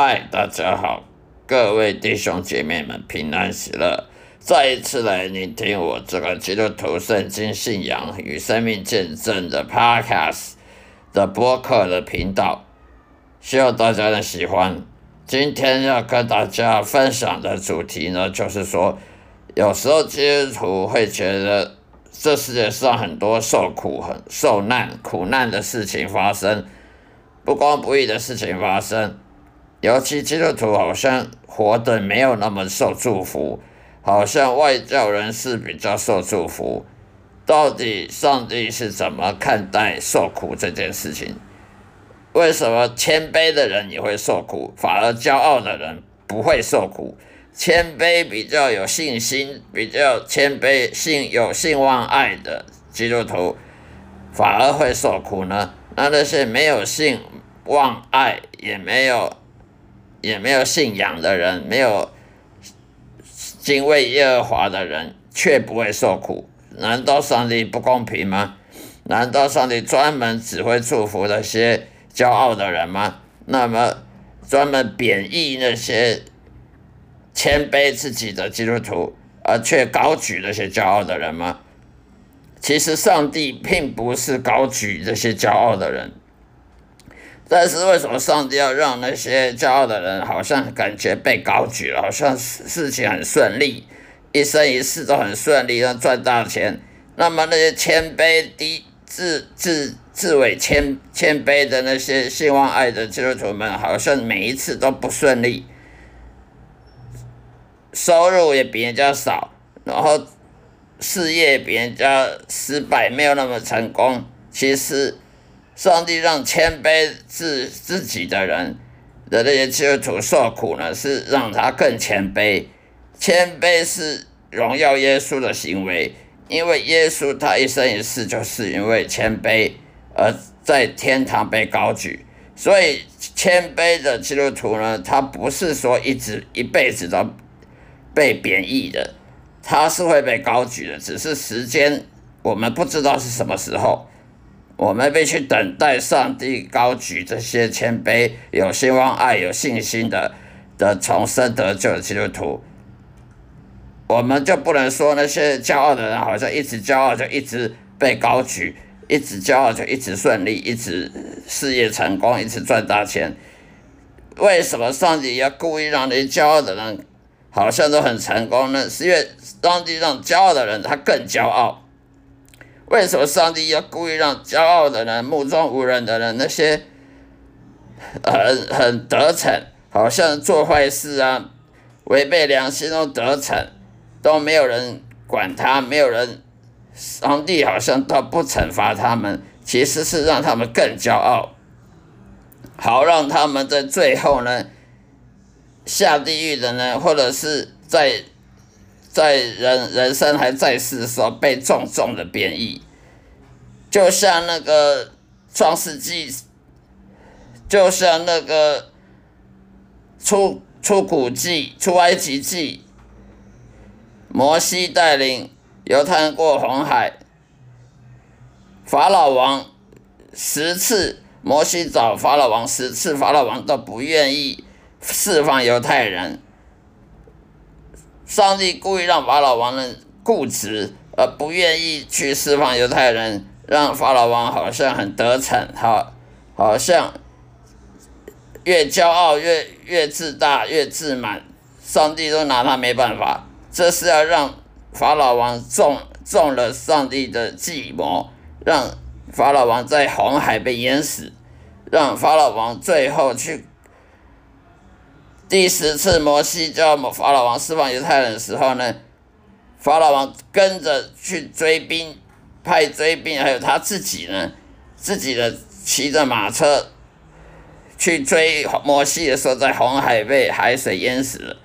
嗨，大家好，各位弟兄姐妹们，平安喜乐！再一次来聆听我这个基督徒圣经信仰与生命见证的 Podcast 的播客的频道，希望大家能喜欢。今天要跟大家分享的主题呢，就是说，有时候基督徒会觉得这世界上很多受苦、很受难、苦难的事情发生，不公不义的事情发生。尤其基督徒好像活得没有那么受祝福，好像外教人士比较受祝福。到底上帝是怎么看待受苦这件事情？为什么谦卑的人也会受苦，反而骄傲的人不会受苦？谦卑比较有信心、比较谦卑、信有信望爱的基督徒，反而会受苦呢？那那些没有信望爱，也没有。也没有信仰的人，没有敬畏耶和华的人，却不会受苦。难道上帝不公平吗？难道上帝专门只会祝福那些骄傲的人吗？那么专门贬义那些谦卑自己的基督徒，而却高举那些骄傲的人吗？其实上帝并不是高举这些骄傲的人。但是为什么上帝要让那些骄傲的人好像感觉被高举了，好像事情很顺利，一生一世都很顺利，要赚大钱？那么那些谦卑、低自自自伪谦谦卑的那些希望爱的基督徒们，好像每一次都不顺利，收入也比人家少，然后事业比人家失败，没有那么成功。其实。上帝让谦卑自自己的人的那些基督徒受苦呢，是让他更谦卑。谦卑是荣耀耶稣的行为，因为耶稣他一生一世就是因为谦卑而在天堂被高举。所以谦卑的基督徒呢，他不是说一直一辈子都被贬义的，他是会被高举的，只是时间我们不知道是什么时候。我们必须等待上帝高举这些谦卑、有希望、爱、有信心的的重生得救的基督徒。我们就不能说那些骄傲的人好像一直骄傲就一直被高举，一直骄傲就一直顺利，一直事业成功，一直赚大钱。为什么上帝要故意让那些骄傲的人好像都很成功呢？是因为上帝让骄傲的人他更骄傲。为什么上帝要故意让骄傲的人、目中无人的人、那些很很得逞，好像做坏事啊、违背良心都得逞，都没有人管他，没有人，上帝好像都不惩罚他们，其实是让他们更骄傲，好让他们在最后呢下地狱的呢，或者是在。在人人生还在世的时候，被重重的贬义，就像那个创世纪，就像那个出出古记、出埃及记，摩西带领犹太人过红海，法老王十次，摩西找法老王十次，法老王都不愿意释放犹太人。上帝故意让法老王呢固执，而不愿意去释放犹太人，让法老王好像很得逞，好，好像越骄傲越越自大越自满，上帝都拿他没办法。这是要让法老王中中了上帝的计谋，让法老王在红海被淹死，让法老王最后去。第十次摩西叫法老王释放犹太人的时候呢，法老王跟着去追兵，派追兵，还有他自己呢，自己的骑着马车去追摩西的时候，在红海被海水淹死了。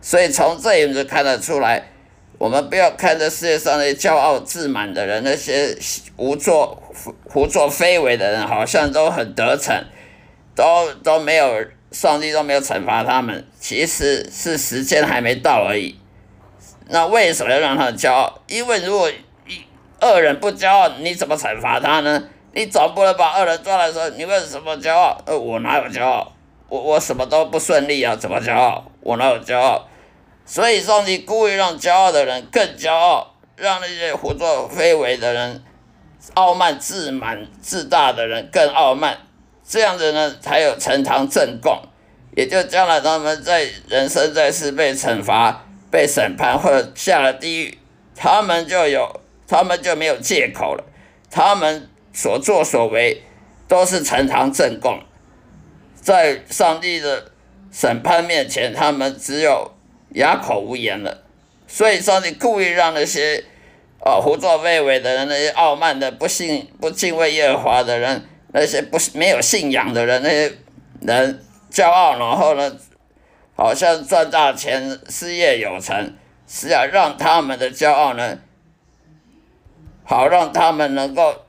所以从这里就看得出来，我们不要看这世界上那些骄傲自满的人，那些胡作胡作非为的人，好像都很得逞，都都没有。上帝都没有惩罚他们，其实是时间还没到而已。那为什么要让他们骄傲？因为如果一恶人不骄傲，你怎么惩罚他呢？你总不能把恶人抓来说，你为什么骄傲？呃，我哪有骄傲？我我什么都不顺利啊，怎么骄傲？我哪有骄傲？所以上帝故意让骄傲的人更骄傲，让那些胡作非为的人、傲慢自满自大的人更傲慢，这样子呢才有呈堂证供，也就将来他们在人生在世被惩罚、被审判或者下了地狱，他们就有他们就没有借口了，他们所作所为都是呈堂证供，在上帝的审判面前，他们只有。哑口无言了，所以上帝故意让那些哦胡作非为的人，那些傲慢的、不信、不敬畏耶和华的人，那些不没有信仰的人，那些人骄傲，然后呢，好像赚大钱、事业有成，是要让他们的骄傲呢，好让他们能够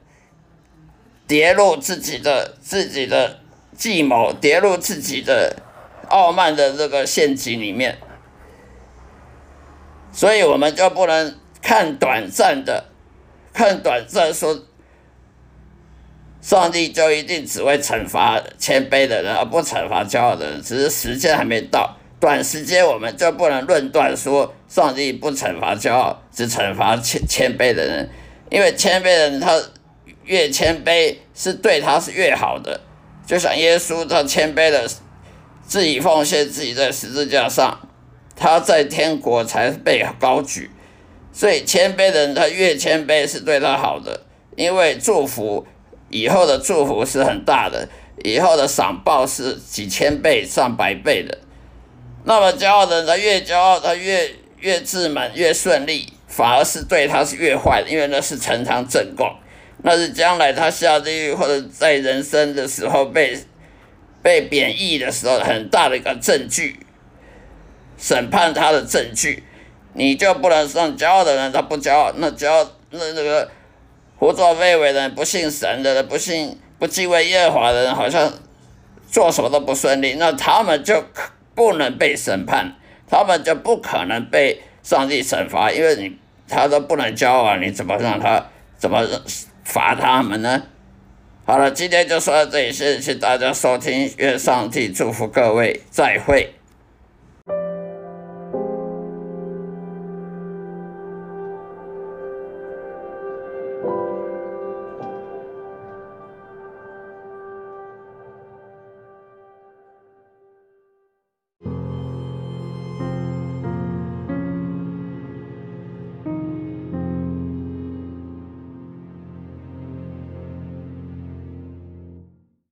跌入自己的自己的计谋，跌入自己的傲慢的这个陷阱里面。所以我们就不能看短暂的，看短暂说，上帝就一定只会惩罚谦卑的人，而不惩罚骄傲的人。只是时间还没到，短时间我们就不能论断说上帝不惩罚骄傲，只惩罚谦谦卑的人，因为谦卑的人他越谦卑是对他是越好的。就像耶稣他谦卑的自己奉献自己在十字架上。他在天国才被高举，所以谦卑的人他越谦卑是对他好的，因为祝福以后的祝福是很大的，以后的赏报是几千倍、上百倍的。那么骄傲的人他越骄傲，他越越自满、越顺利，反而是对他是越坏的，因为那是呈堂证供，那是将来他下地狱或者在人生的时候被被贬义的时候很大的一个证据。审判他的证据，你就不能让骄傲的人他不骄傲，那骄傲那那个胡作非为的人、不信神的人、不信不敬畏耶和华的人，好像做什么都不顺利，那他们就不能被审判，他们就不可能被上帝惩罚，因为你他都不能交往，你怎么让他怎么罚他们呢？好了，今天就说到这里，谢谢大家收听，愿上帝祝福各位，再会。